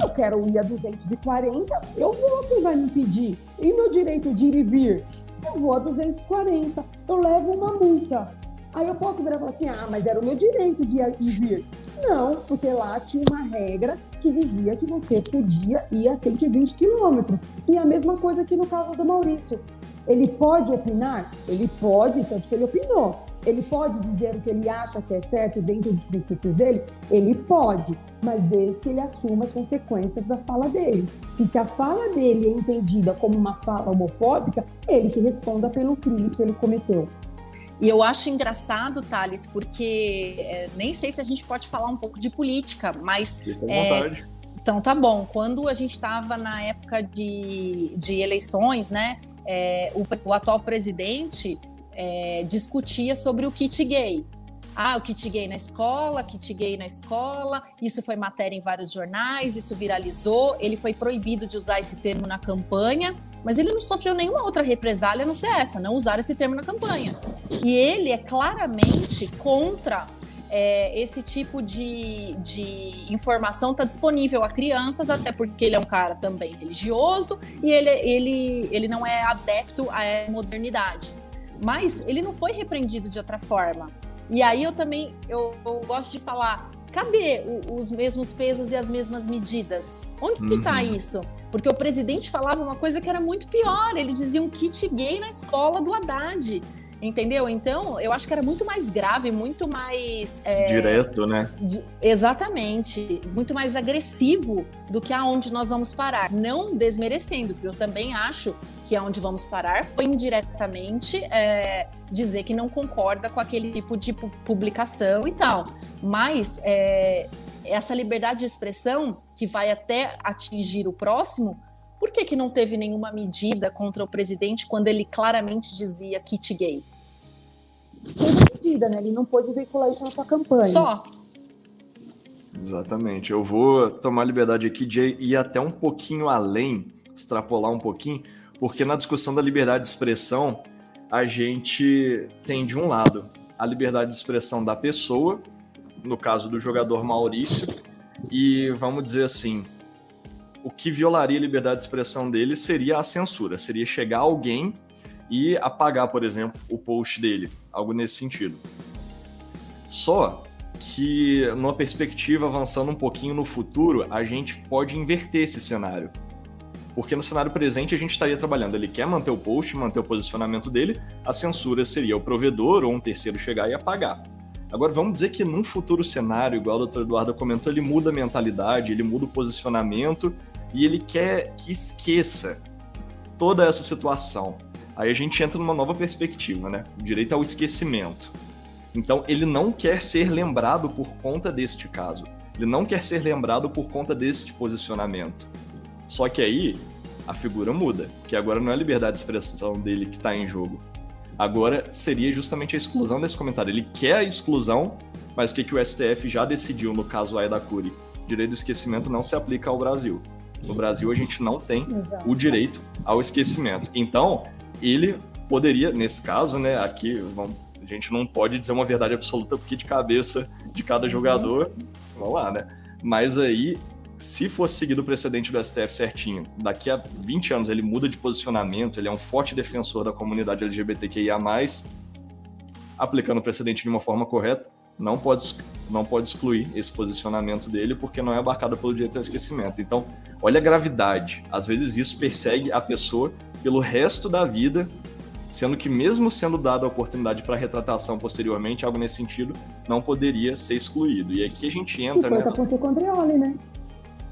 S3: Eu quero ir a 240, eu vou, quem vai me impedir? E meu direito de ir e vir? Eu vou a 240, eu levo uma multa. Aí eu posso virar e falar assim: ah, mas era o meu direito de ir e vir. Não, porque lá tinha uma regra que dizia que você podia ir a 120 quilômetros. E a mesma coisa aqui no caso do Maurício. Ele pode opinar? Ele pode, tanto que ele opinou. Ele pode dizer o que ele acha que é certo dentro dos princípios dele? Ele pode, mas desde que ele assuma as consequências da fala dele. E se a fala dele é entendida como uma fala homofóbica, ele que responda pelo crime que ele cometeu.
S2: E eu acho engraçado, Thales, porque é, nem sei se a gente pode falar um pouco de política, mas. É, então tá bom. Quando a gente estava na época de, de eleições, né? É, o, o atual presidente é, discutia sobre o kit gay. Ah, o kit gay na escola, kit gay na escola. Isso foi matéria em vários jornais, isso viralizou. Ele foi proibido de usar esse termo na campanha, mas ele não sofreu nenhuma outra represália a não ser essa, não usar esse termo na campanha. E ele é claramente contra é, esse tipo de, de informação está disponível a crianças, até porque ele é um cara também religioso e ele, ele, ele não é adepto à modernidade. Mas ele não foi repreendido de outra forma. E aí eu também eu, eu gosto de falar, cadê o, os mesmos pesos e as mesmas medidas? Onde tá uhum. está isso? Porque o presidente falava uma coisa que era muito pior. Ele dizia um kit gay na escola do Haddad. Entendeu? Então, eu acho que era muito mais grave, muito mais.
S1: É, Direto, né?
S2: Di exatamente. Muito mais agressivo do que aonde nós vamos parar. Não desmerecendo, porque eu também acho que aonde vamos parar foi indiretamente é, dizer que não concorda com aquele tipo de publicação e tal. Mas é, essa liberdade de expressão que vai até atingir o próximo por que, que não teve nenhuma medida contra o presidente quando ele claramente dizia kit gay?
S3: teve medida, né? Ele não pôde veicular isso na sua campanha.
S2: Só.
S1: Exatamente. Eu vou tomar liberdade aqui de ir até um pouquinho além, extrapolar um pouquinho, porque na discussão da liberdade de expressão, a gente tem de um lado a liberdade de expressão da pessoa, no caso do jogador Maurício, e vamos dizer assim, o que violaria a liberdade de expressão dele seria a censura, seria chegar alguém e apagar, por exemplo, o post dele, algo nesse sentido. Só que, numa perspectiva avançando um pouquinho no futuro, a gente pode inverter esse cenário. Porque no cenário presente a gente estaria trabalhando, ele quer manter o post, manter o posicionamento dele, a censura seria o provedor ou um terceiro chegar e apagar. Agora, vamos dizer que num futuro cenário, igual o doutor Eduardo comentou, ele muda a mentalidade, ele muda o posicionamento e ele quer que esqueça toda essa situação. Aí a gente entra numa nova perspectiva, né? O direito ao esquecimento. Então, ele não quer ser lembrado por conta deste caso. Ele não quer ser lembrado por conta deste posicionamento. Só que aí a figura muda, que agora não é a liberdade de expressão dele que está em jogo. Agora seria justamente a exclusão desse comentário. Ele quer a exclusão, mas o que, que o STF já decidiu no caso Aida Curi? Direito do esquecimento não se aplica ao Brasil. No Brasil a gente não tem Exato. o direito ao esquecimento. Então, ele poderia, nesse caso, né, aqui vamos, a gente não pode dizer uma verdade absoluta porque de cabeça de cada jogador, vamos lá, né? Mas aí, se fosse seguido o precedente do STF certinho, daqui a 20 anos ele muda de posicionamento, ele é um forte defensor da comunidade LGBTQIA+, aplicando o precedente de uma forma correta, não pode, não pode excluir esse posicionamento dele porque não é abarcado pelo direito ao esquecimento. Então, olha a gravidade. Às vezes isso persegue a pessoa pelo resto da vida sendo que mesmo sendo dada a oportunidade para retratação posteriormente, algo nesse sentido não poderia ser excluído. E aqui a gente entra...
S3: E foi né? com o né?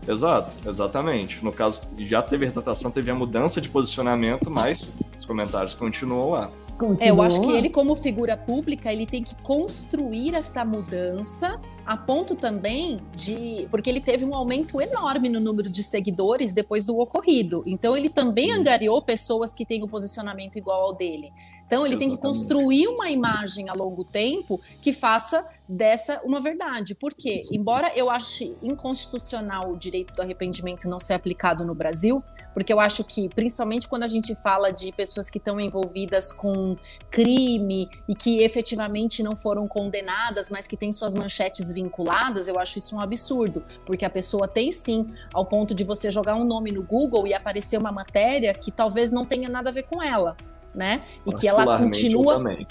S1: Exato, exatamente. No caso, já teve retratação, teve a mudança de posicionamento, mas os comentários continuam lá.
S2: É, eu acho que ele, como figura pública, ele tem que construir essa mudança a ponto também de. Porque ele teve um aumento enorme no número de seguidores depois do ocorrido. Então, ele também angariou pessoas que têm um posicionamento igual ao dele. Então, ele Exatamente. tem que construir uma imagem a longo tempo que faça dessa uma verdade. Porque, embora eu ache inconstitucional o direito do arrependimento não ser aplicado no Brasil, porque eu acho que, principalmente quando a gente fala de pessoas que estão envolvidas com crime e que efetivamente não foram condenadas, mas que têm suas manchetes vinculadas, eu acho isso um absurdo. Porque a pessoa tem sim, ao ponto de você jogar um nome no Google e aparecer uma matéria que talvez não tenha nada a ver com ela né? E que ela continua.
S1: Eu também,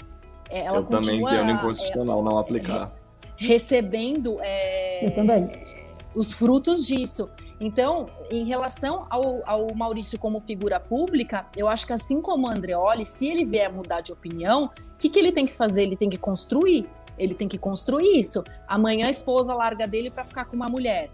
S1: é, ela eu continua, também entendo inconstitucional é, não aplicar.
S2: Recebendo é, os frutos disso. Então, em relação ao, ao, Maurício como figura pública, eu acho que assim como o Andreoli, se ele vier mudar de opinião, o que, que ele tem que fazer? Ele tem que construir. Ele tem que construir isso. Amanhã a esposa larga dele para ficar com uma mulher.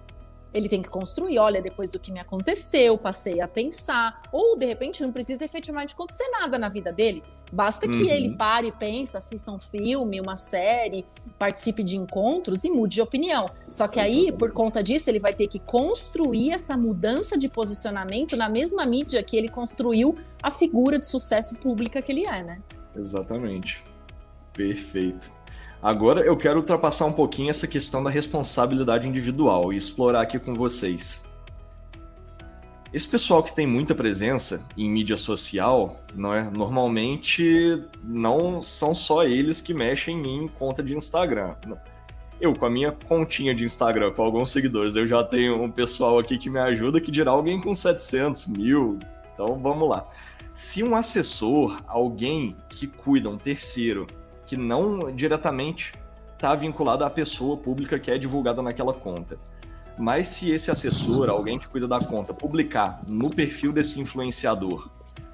S2: Ele tem que construir, olha, depois do que me aconteceu, passei a pensar, ou de repente não precisa efetivamente acontecer nada na vida dele. Basta que uhum. ele pare pense, assista um filme, uma série, participe de encontros e mude de opinião. Só que aí, por conta disso, ele vai ter que construir essa mudança de posicionamento na mesma mídia que ele construiu a figura de sucesso pública que ele é, né?
S1: Exatamente. Perfeito. Agora eu quero ultrapassar um pouquinho essa questão da responsabilidade individual e explorar aqui com vocês. Esse pessoal que tem muita presença em mídia social, não é? Normalmente não são só eles que mexem em conta de Instagram. Eu, com a minha continha de Instagram, com alguns seguidores, eu já tenho um pessoal aqui que me ajuda, que dirá alguém com 700 mil. Então vamos lá. Se um assessor, alguém que cuida, um terceiro, que não diretamente está vinculado à pessoa pública que é divulgada naquela conta. Mas se esse assessor, alguém que cuida da conta, publicar no perfil desse influenciador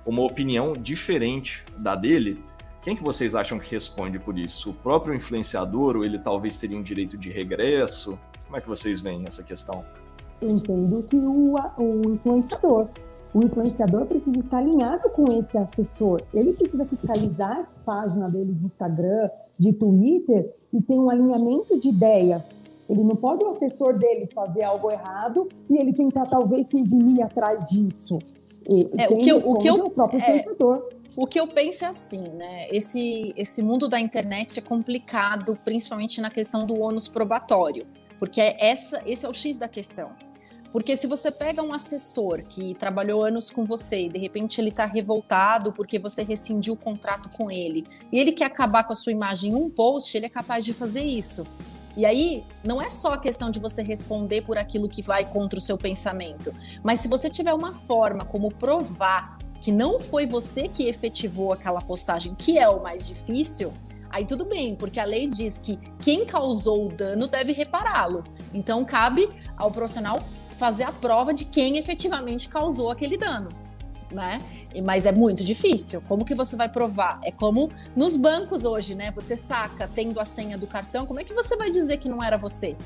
S1: uma opinião diferente da dele, quem que vocês acham que responde por isso? O próprio influenciador ou ele talvez teria um direito de regresso? Como é que vocês veem essa questão?
S3: Eu entendo que o, o influenciador o influenciador precisa estar alinhado com esse assessor. Ele precisa fiscalizar a página dele de Instagram, de Twitter e ter um alinhamento de ideias. Ele não pode o assessor dele fazer algo errado e ele tentar talvez se eximir atrás disso.
S2: E, é, o que eu, o que eu, o próprio é, influenciador. O que eu penso é assim, né? Esse, esse mundo da internet é complicado, principalmente na questão do ônus probatório, porque é essa, esse é o X da questão. Porque se você pega um assessor que trabalhou anos com você e de repente ele está revoltado porque você rescindiu o contrato com ele e ele quer acabar com a sua imagem em um post, ele é capaz de fazer isso. E aí, não é só a questão de você responder por aquilo que vai contra o seu pensamento, mas se você tiver uma forma como provar que não foi você que efetivou aquela postagem, que é o mais difícil, aí tudo bem, porque a lei diz que quem causou o dano deve repará-lo. Então, cabe ao profissional fazer a prova de quem efetivamente causou aquele dano. Né? Mas é muito difícil. Como que você vai provar? É como nos bancos hoje, né? Você saca tendo a senha do cartão, como é que você vai dizer que não era você?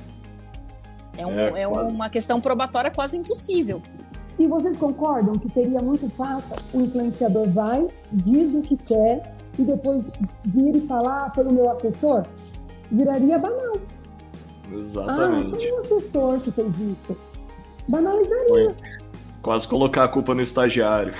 S2: É, um, é, é uma questão probatória quase impossível.
S3: E vocês concordam que seria muito fácil o influenciador vai, diz o que quer e depois vir e falar ah, pelo meu assessor? Viraria banal.
S1: Exatamente.
S3: Ah, foi o assessor que fez isso. Banalizaria. Foi.
S1: Quase colocar a culpa no estagiário.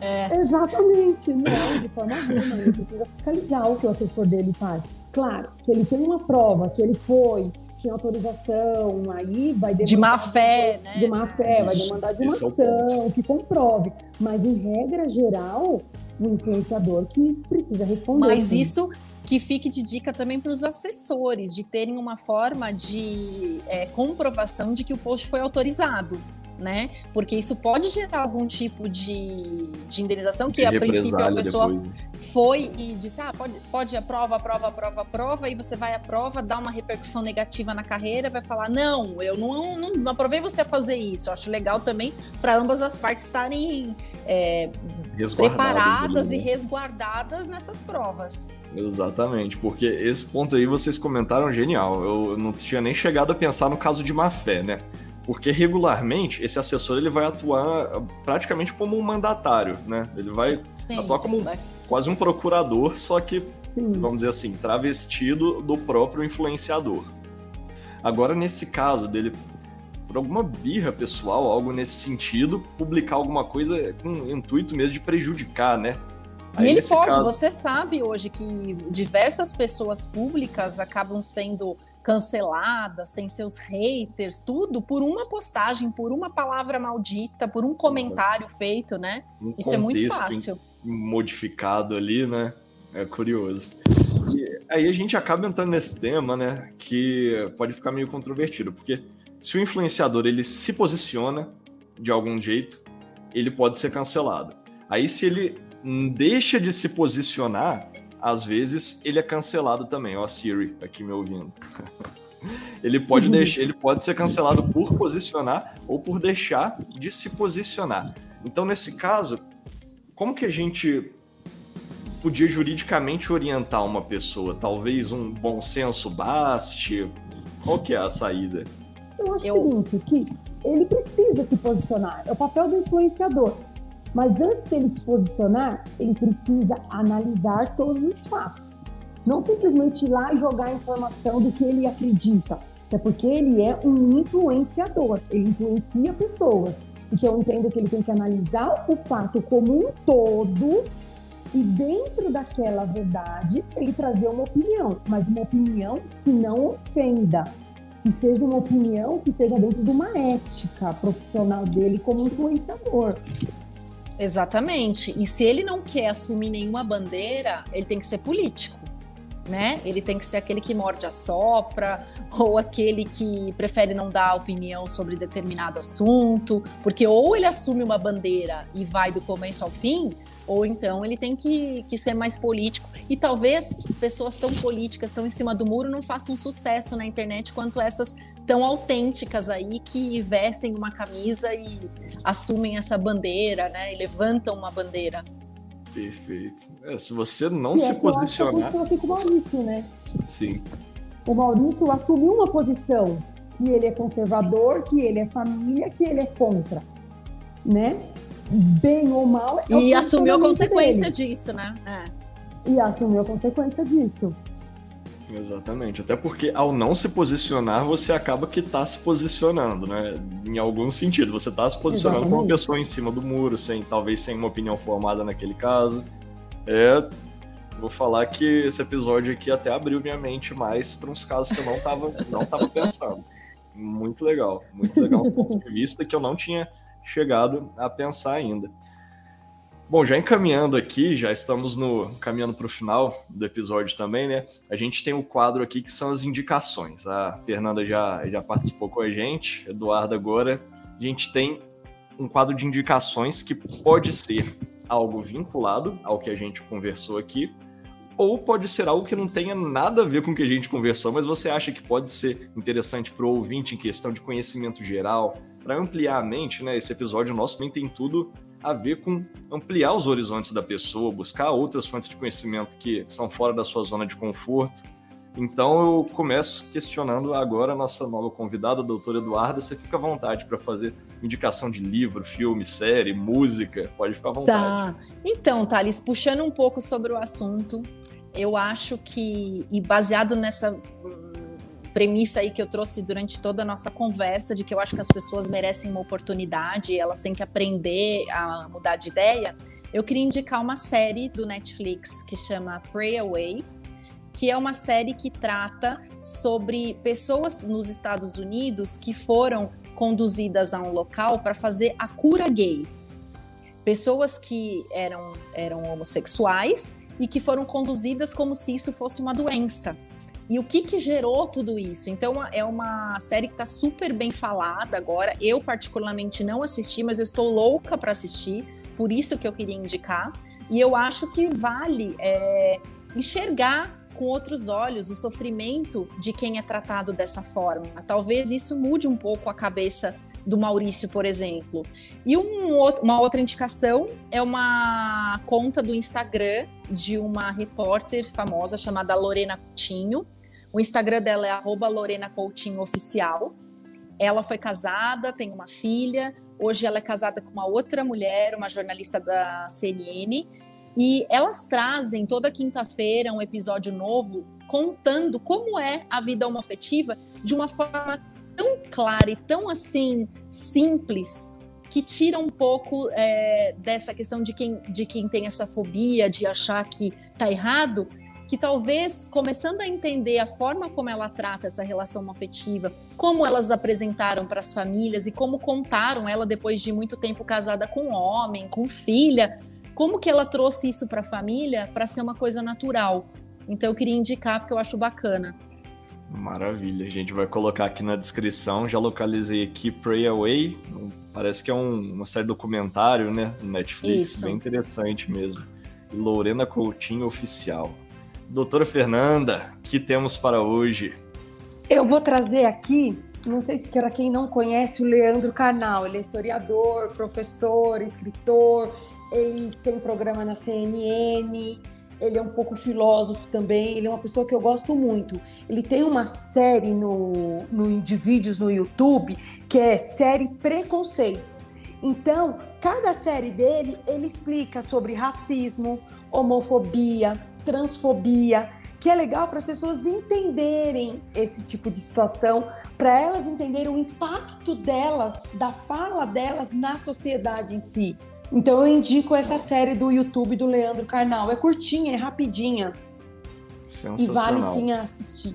S3: É. Exatamente, não, de forma alguma. Ele precisa fiscalizar o que o assessor dele faz. Claro, se ele tem uma prova que ele foi sem autorização, aí vai demandar.
S2: De má fé,
S3: de,
S2: né?
S3: De má fé, vai demandar de uma é ação que comprove. Mas, em regra geral, o influenciador que precisa responder.
S2: Mas isso que fique de dica também para os assessores, de terem uma forma de é, comprovação de que o post foi autorizado né? Porque isso pode gerar algum tipo de, de indenização que, a princípio a pessoa depois. Né? foi e disse, ah, pode, pode aprova, aprova, aprova, aprova, e você vai à prova, dá uma repercussão negativa na carreira, vai falar, não, eu não, não, não aprovei você a fazer isso. Eu acho legal também para ambas as partes estarem é, preparadas ali, né? e resguardadas nessas provas.
S1: Exatamente, porque esse ponto aí vocês comentaram genial. Eu não tinha nem chegado a pensar no caso de má fé, né? Porque regularmente esse assessor ele vai atuar praticamente como um mandatário, né? Ele vai Sim, atuar como um, quase um procurador, só que, Sim. vamos dizer assim, travestido do próprio influenciador. Agora, nesse caso dele, por alguma birra pessoal, algo nesse sentido, publicar alguma coisa com o intuito mesmo de prejudicar, né?
S2: Aí, e ele pode, caso... você sabe hoje que diversas pessoas públicas acabam sendo canceladas, tem seus haters, tudo por uma postagem, por uma palavra maldita, por um comentário Nossa. feito, né? Um Isso é muito fácil.
S1: Modificado ali, né? É curioso. E aí a gente acaba entrando nesse tema, né? Que pode ficar meio controvertido, porque se o influenciador ele se posiciona de algum jeito, ele pode ser cancelado. Aí se ele deixa de se posicionar, às vezes ele é cancelado também. Ó, a Siri aqui me ouvindo. ele pode uhum. deixar, ele pode ser cancelado por posicionar ou por deixar de se posicionar. Então, nesse caso, como que a gente podia juridicamente orientar uma pessoa? Talvez um bom senso baste? Qual que é a saída?
S3: Eu acho Eu... o seguinte, que ele precisa se posicionar. É o papel do influenciador. Mas antes dele se posicionar, ele precisa analisar todos os fatos. Não simplesmente ir lá e jogar a informação do que ele acredita. Até porque ele é um influenciador, ele influencia pessoas. Então eu entendo que ele tem que analisar o fato como um todo e dentro daquela verdade ele trazer uma opinião, mas uma opinião que não ofenda, que seja uma opinião que esteja dentro de uma ética profissional dele como influenciador.
S2: Exatamente. E se ele não quer assumir nenhuma bandeira, ele tem que ser político. Né? Ele tem que ser aquele que morde a sopra, ou aquele que prefere não dar opinião sobre determinado assunto, porque ou ele assume uma bandeira e vai do começo ao fim, ou então ele tem que, que ser mais político. E talvez pessoas tão políticas, tão em cima do muro, não façam sucesso na internet quanto essas tão autênticas aí que vestem uma camisa e assumem essa bandeira, né? E levantam uma bandeira.
S1: Perfeito. É, se você não que se é posicionar. Que
S3: aconteceu aqui com o Maurício, né?
S1: Sim.
S3: O Maurício assumiu uma posição que ele é conservador, que ele é família, que ele é contra, né? Bem ou mal.
S2: É e assumiu a consequência dele. disso, né?
S3: É. E assumiu a consequência disso.
S1: Exatamente. Até porque ao não se posicionar, você acaba que está se posicionando, né? Em algum sentido. Você está se posicionando Exatamente. como uma pessoa em cima do muro, sem talvez sem uma opinião formada naquele caso. É. Vou falar que esse episódio aqui até abriu minha mente mais para uns casos que eu não estava não tava pensando. Muito legal, muito legal um ponto de vista que eu não tinha chegado a pensar ainda. Bom, já encaminhando aqui, já estamos no caminhando para o final do episódio também, né? A gente tem o um quadro aqui que são as indicações. A Fernanda já, já participou com a gente, Eduardo agora. A gente tem um quadro de indicações que pode ser algo vinculado ao que a gente conversou aqui, ou pode ser algo que não tenha nada a ver com o que a gente conversou, mas você acha que pode ser interessante para o ouvinte em questão de conhecimento geral, para ampliar a mente, né? Esse episódio nosso nem tem tudo a ver com ampliar os horizontes da pessoa, buscar outras fontes de conhecimento que são fora da sua zona de conforto. Então eu começo questionando agora a nossa nova convidada, a doutora Eduarda. Você fica à vontade para fazer indicação de livro, filme, série, música, pode ficar à vontade.
S2: Tá. Então, Thales, puxando um pouco sobre o assunto, eu acho que, e baseado nessa premissa aí que eu trouxe durante toda a nossa conversa, de que eu acho que as pessoas merecem uma oportunidade, elas têm que aprender a mudar de ideia, eu queria indicar uma série do Netflix que chama Pray Away, que é uma série que trata sobre pessoas nos Estados Unidos que foram conduzidas a um local para fazer a cura gay. Pessoas que eram, eram homossexuais e que foram conduzidas como se isso fosse uma doença. E o que, que gerou tudo isso? Então, é uma série que está super bem falada agora. Eu, particularmente, não assisti, mas eu estou louca para assistir, por isso que eu queria indicar. E eu acho que vale é, enxergar com outros olhos o sofrimento de quem é tratado dessa forma. Talvez isso mude um pouco a cabeça do Maurício, por exemplo. E um, uma outra indicação é uma conta do Instagram de uma repórter famosa chamada Lorena Coutinho. O Instagram dela é Lorena Coutinho Oficial. Ela foi casada, tem uma filha. Hoje ela é casada com uma outra mulher, uma jornalista da CNN. E elas trazem toda quinta-feira um episódio novo contando como é a vida homoafetiva de uma forma tão clara e tão assim simples que tira um pouco é, dessa questão de quem, de quem tem essa fobia de achar que tá errado que talvez começando a entender a forma como ela trata essa relação afetiva, como elas apresentaram para as famílias e como contaram ela depois de muito tempo casada com um homem, com filha, como que ela trouxe isso para a família para ser uma coisa natural. Então eu queria indicar porque eu acho bacana.
S1: Maravilha, a gente vai colocar aqui na descrição. Já localizei aqui Pray Away. Parece que é um, uma série documentário, né? No Netflix, Isso. bem interessante mesmo. Lorena Coutinho Oficial. Doutora Fernanda, que temos para hoje?
S3: Eu vou trazer aqui, não sei se para quem não conhece o Leandro Carnal, ele é historiador, professor, escritor, ele tem programa na CNN, ele é um pouco filósofo também, ele é uma pessoa que eu gosto muito. Ele tem uma série no, no, de vídeos no YouTube que é série Preconceitos. Então, cada série dele, ele explica sobre racismo, homofobia, transfobia, que é legal para as pessoas entenderem esse tipo de situação, para elas entenderem o impacto delas, da fala delas na sociedade em si. Então eu indico essa série do YouTube do Leandro Carnal. É curtinha, é rapidinha. E vale sim assistir.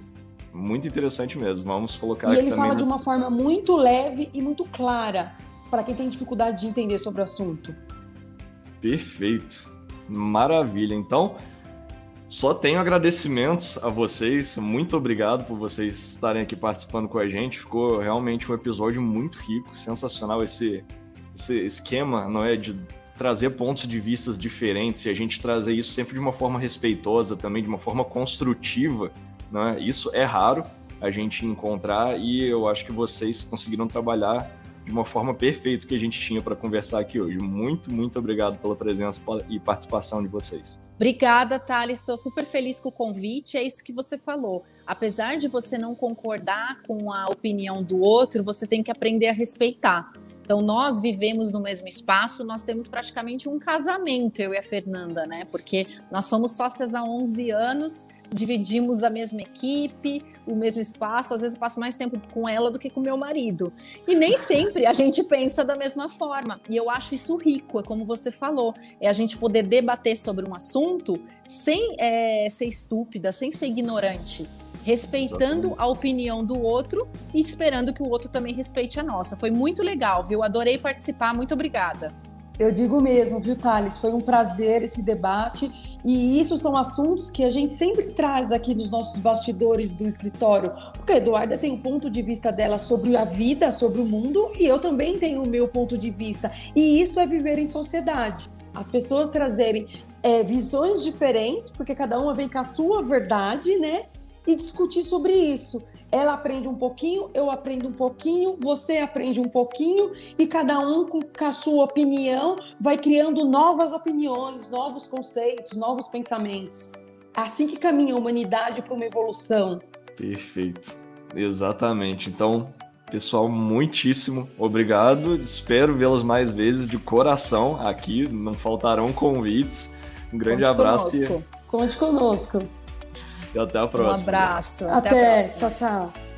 S1: Muito interessante mesmo. Vamos colocar
S3: e aqui ele fala de uma forma muito leve e muito clara para quem tem dificuldade de entender sobre o assunto.
S1: Perfeito. Maravilha. Então, só tenho agradecimentos a vocês. Muito obrigado por vocês estarem aqui participando com a gente. Ficou realmente um episódio muito rico, sensacional esse, esse esquema, não é, de trazer pontos de vistas diferentes e a gente trazer isso sempre de uma forma respeitosa, também de uma forma construtiva, né? Isso é raro a gente encontrar e eu acho que vocês conseguiram trabalhar de uma forma perfeita que a gente tinha para conversar aqui hoje. Muito, muito obrigado pela presença e participação de vocês.
S2: Obrigada, Thales. Estou super feliz com o convite. É isso que você falou. Apesar de você não concordar com a opinião do outro, você tem que aprender a respeitar. Então, nós vivemos no mesmo espaço, nós temos praticamente um casamento, eu e a Fernanda, né? Porque nós somos sócias há 11 anos dividimos a mesma equipe, o mesmo espaço, às vezes eu passo mais tempo com ela do que com meu marido. E nem sempre a gente pensa da mesma forma. E eu acho isso rico, é como você falou, é a gente poder debater sobre um assunto sem é, ser estúpida, sem ser ignorante. Respeitando Exatamente. a opinião do outro e esperando que o outro também respeite a nossa. Foi muito legal, viu? Adorei participar. Muito obrigada.
S3: Eu digo mesmo, viu, Thales? Foi um prazer esse debate. E isso são assuntos que a gente sempre traz aqui nos nossos bastidores do escritório. Porque a Eduarda tem o ponto de vista dela sobre a vida, sobre o mundo, e eu também tenho o meu ponto de vista. E isso é viver em sociedade. As pessoas trazerem é, visões diferentes, porque cada uma vem com a sua verdade, né? E discutir sobre isso. Ela aprende um pouquinho, eu aprendo um pouquinho, você aprende um pouquinho e cada um com, a sua opinião vai criando novas opiniões, novos conceitos, novos pensamentos. Assim que caminha a humanidade para uma evolução.
S1: Perfeito. Exatamente. Então, pessoal, muitíssimo obrigado. Espero vê-las mais vezes de coração aqui. Não faltarão convites. Um grande
S3: Conte
S1: abraço.
S3: Conosco. E... Conte conosco.
S1: E até a próxima.
S2: Um abraço.
S3: Até. até. Tchau, tchau.